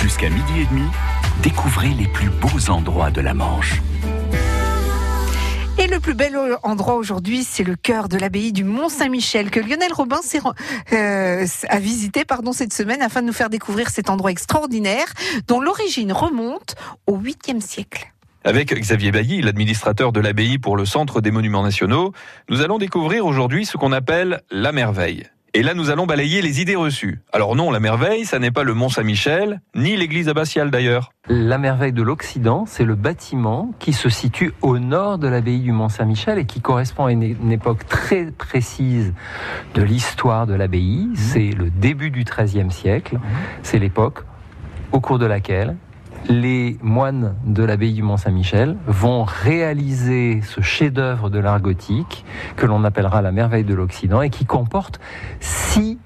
Jusqu'à midi et demi, découvrez les plus beaux endroits de la Manche. Et le plus bel endroit aujourd'hui, c'est le cœur de l'abbaye du Mont-Saint-Michel que Lionel Robin euh, a visité pardon, cette semaine afin de nous faire découvrir cet endroit extraordinaire dont l'origine remonte au 8e siècle. Avec Xavier Bailly, l'administrateur de l'abbaye pour le Centre des Monuments Nationaux, nous allons découvrir aujourd'hui ce qu'on appelle la merveille. Et là, nous allons balayer les idées reçues. Alors non, la merveille, ça n'est pas le Mont Saint-Michel, ni l'église abbatiale d'ailleurs. La merveille de l'Occident, c'est le bâtiment qui se situe au nord de l'abbaye du Mont Saint-Michel et qui correspond à une, époque très précise de l'histoire de l'abbaye. Mmh. C'est le début du XIIIe siècle. Mmh. C'est l'époque au cours de laquelle les moines de l'abbaye du Mont-Saint-Michel vont réaliser ce chef-d'œuvre de l'art gothique que l'on appellera la merveille de l'Occident et qui comporte six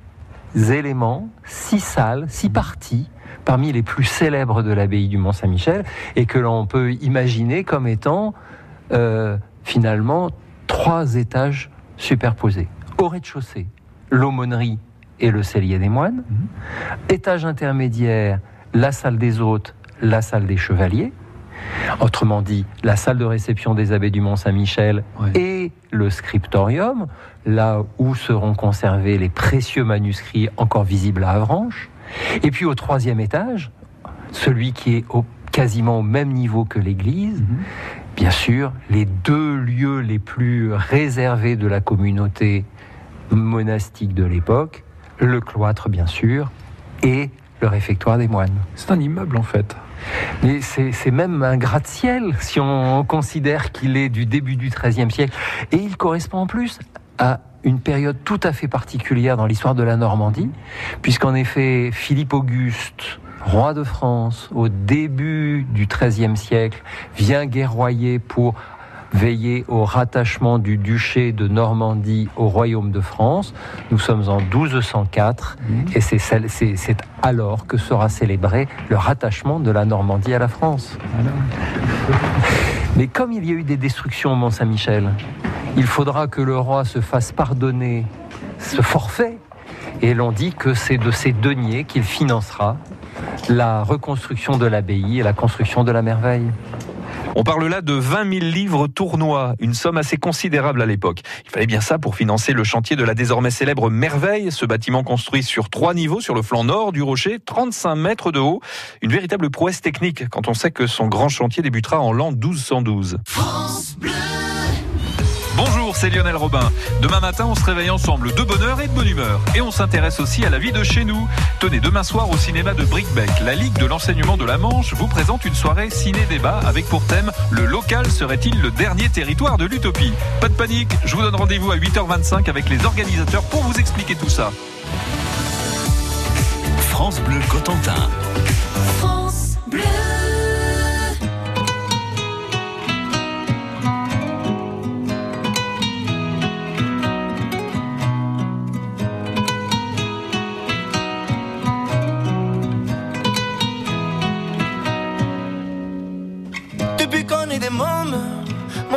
éléments, six salles, six parties parmi les plus célèbres de l'abbaye du Mont-Saint-Michel et que l'on peut imaginer comme étant euh, finalement trois étages superposés. Au rez-de-chaussée, l'aumônerie et le cellier des moines. Mmh. Étage intermédiaire, la salle des hôtes la salle des chevaliers, autrement dit la salle de réception des abbés du Mont-Saint-Michel et le scriptorium, là où seront conservés les précieux manuscrits encore visibles à Avranches. Et puis au troisième étage, celui qui est au, quasiment au même niveau que l'église, mhm. bien sûr, les deux lieux les plus réservés de la communauté monastique de l'époque, le cloître bien sûr, et le réfectoire des moines. C'est un immeuble en fait. Mais c'est même un gratte-ciel si on considère qu'il est du début du XIIIe siècle. Et il correspond en plus à une période tout à fait particulière dans l'histoire de la Normandie, puisqu'en effet, Philippe Auguste, roi de France, au début du XIIIe siècle, vient guerroyer pour veiller au rattachement du duché de Normandie au royaume de France. Nous sommes en 1204 mmh. et c'est alors que sera célébré le rattachement de la Normandie à la France. Mais comme il y a eu des destructions au Mont-Saint-Michel, il faudra que le roi se fasse pardonner ce forfait. Et l'on dit que c'est de ces deniers qu'il financera la reconstruction de l'abbaye et la construction de la merveille. On parle là de 20 000 livres tournois, une somme assez considérable à l'époque. Il fallait bien ça pour financer le chantier de la désormais célèbre Merveille, ce bâtiment construit sur trois niveaux sur le flanc nord du rocher, 35 mètres de haut. Une véritable prouesse technique quand on sait que son grand chantier débutera en l'an 1212. France Bleu Bonjour, c'est Lionel Robin. Demain matin, on se réveille ensemble de bonne heure et de bonne humeur. Et on s'intéresse aussi à la vie de chez nous. Tenez, demain soir au cinéma de Brickbeck, la Ligue de l'enseignement de la Manche vous présente une soirée ciné-débat avec pour thème Le local serait-il le dernier territoire de l'utopie? Pas de panique, je vous donne rendez-vous à 8h25 avec les organisateurs pour vous expliquer tout ça. France Bleu Cotentin. France Bleu.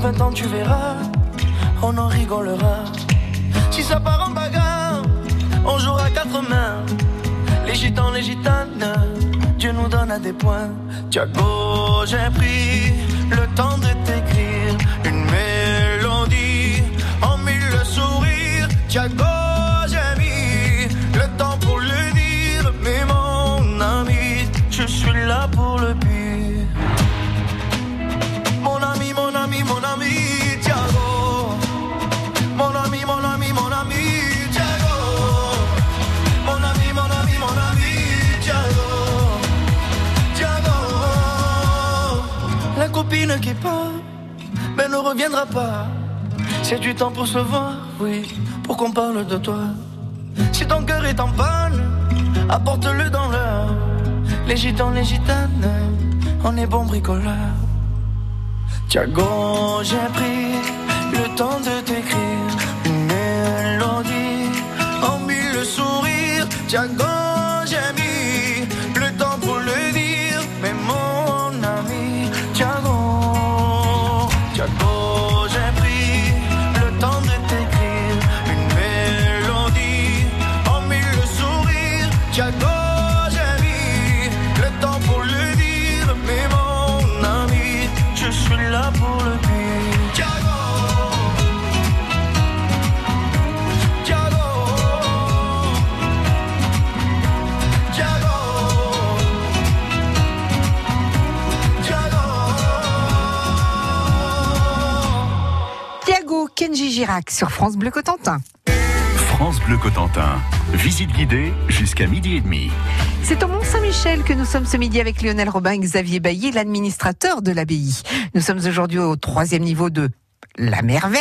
Dans 20 ans, tu verras, on en rigolera. Si ça part en bagarre, on jouera quatre mains. Les gitans, les gitanes, Dieu nous donne à des points. Tiago, j'ai pris le temps de t'écrire une mélodie en mille sourires. Tiago, copine qui part, mais ne reviendra pas. C'est du temps pour se voir, oui, pour qu'on parle de toi. Si ton cœur est en panne, apporte-le dans l'heure. Les gitans, les gitanes, on est bon bricoleur. Tiago, j'ai pris le temps de t'écrire une mélodie en mille sourires. Tiago, Sur France Bleu Cotentin. France Bleu Cotentin. Visite guidée jusqu'à midi et demi. C'est au Mont-Saint-Michel que nous sommes ce midi avec Lionel Robin et Xavier Bailly, l'administrateur de l'abbaye. Nous sommes aujourd'hui au troisième niveau de la merveille,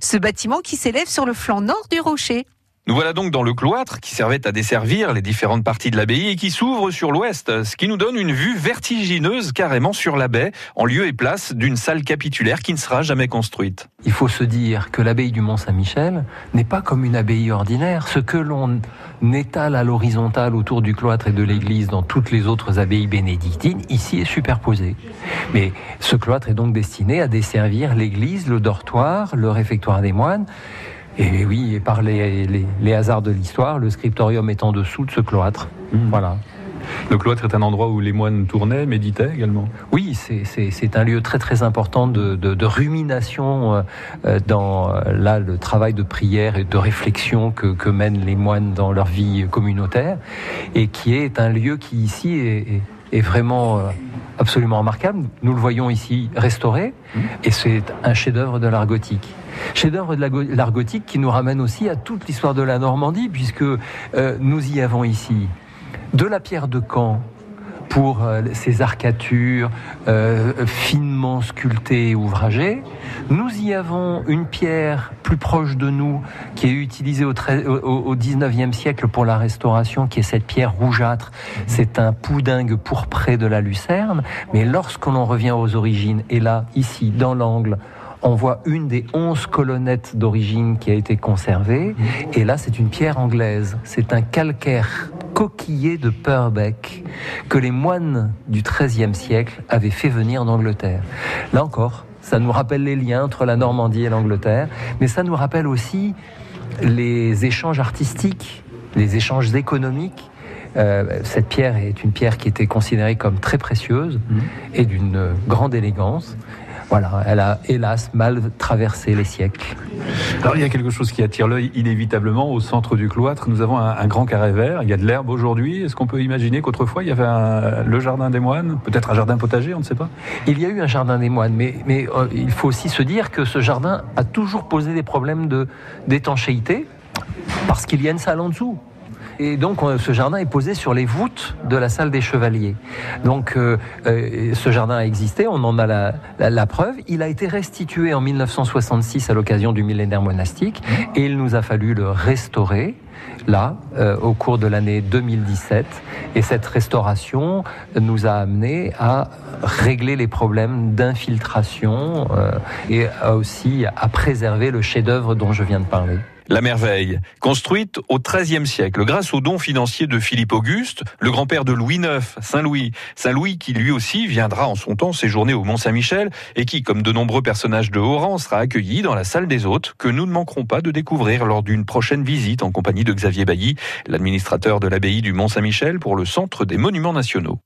ce bâtiment qui s'élève sur le flanc nord du rocher. Nous voilà donc dans le cloître qui servait à desservir les différentes parties de l'abbaye et qui s'ouvre sur l'ouest, ce qui nous donne une vue vertigineuse carrément sur la baie, en lieu et place d'une salle capitulaire qui ne sera jamais construite. Il faut se dire que l'abbaye du Mont-Saint-Michel n'est pas comme une abbaye ordinaire. Ce que l'on étale à l'horizontale autour du cloître et de l'église dans toutes les autres abbayes bénédictines, ici est superposé. Mais ce cloître est donc destiné à desservir l'église, le dortoir, le réfectoire des moines. Et oui, et par les, les- les hasards de l'histoire, le scriptorium est en dessous de ce cloître. Voilà. Le cloître est un endroit où les moines tournaient, méditaient également. Oui, c'est- c'est c'est un lieu très très important de, de- de rumination euh, euh, dans euh, là le travail de prière et de réflexion que, que mènent les moines dans leur vie communautaire et qui est un lieu qui ici est, est- est vraiment absolument remarquable. Nous le voyons ici restauré et c'est un chef-d'œuvre de l'art gothique. Chef-d'œuvre de l'art gothique qui nous ramène aussi à toute l'histoire de la Normandie puisque euh, nous y avons ici de la pierre de Caen pour euh, ces arcatures euh, finement sculptées et ouvragées. Nous y avons une pierre plus proche de nous qui est utilisée au, au, au 19e siècle pour la restauration, qui est cette pierre rougeâtre. C'est un poudingue pourpré de la Lucerne. Mais lorsqu'on en revient aux origines, et là, ici, dans l'angle, on voit une des onze colonnettes d'origine qui a été conservée. Et là, c'est une pierre anglaise. C'est un calcaire coquillé de Purbeck que les moines du XIIIe siècle avaient fait venir d'Angleterre. Là encore, ça nous rappelle les liens entre la Normandie et l'Angleterre, mais ça nous rappelle aussi les échanges artistiques, les échanges économiques. Euh, cette pierre est une pierre qui était considérée comme très précieuse et d'une grande élégance. Voilà, elle a hélas mal traversé les siècles. Alors il y a quelque chose qui attire l'œil inévitablement au centre du cloître. Nous avons un, un grand carré vert. Il y a de l'herbe aujourd'hui. Est-ce qu'on peut imaginer qu'autrefois il y avait un- le jardin des moines, peut-être un jardin potager, on ne sait pas? Il y a eu un jardin des moines, mais, mais euh, il faut aussi se dire que ce jardin a toujours posé des problèmes de- d'étanchéité, parce qu'il y a une salle en dessous. Et donc euh, ce jardin est posé sur les voûtes de la salle des chevaliers. Donc euh, euh, ce jardin a existé, on en a la, preuve. Il a été restitué en 1966 à l'occasion du millénaire monastique et il nous a fallu le restaurer là au cours de l'année 2017. Et cette restauration nous a amené à régler les problèmes d'infiltration et aussi à préserver le chef-d'œuvre dont je viens de parler. La merveille, construite au XIIIe siècle grâce aux dons financiers de Philippe Auguste, le grand-père de Louis IX, Saint-Louis. Saint-Louis qui lui aussi viendra en son temps séjourner au Mont-Saint-Michel et qui, comme de nombreux personnages de rang, sera accueilli dans la salle des hôtes que nous ne manquerons pas de découvrir lors d'une prochaine visite en compagnie de Xavier Bailly, l'administrateur de l'abbaye du Mont-Saint-Michel pour le Centre des Monuments Nationaux.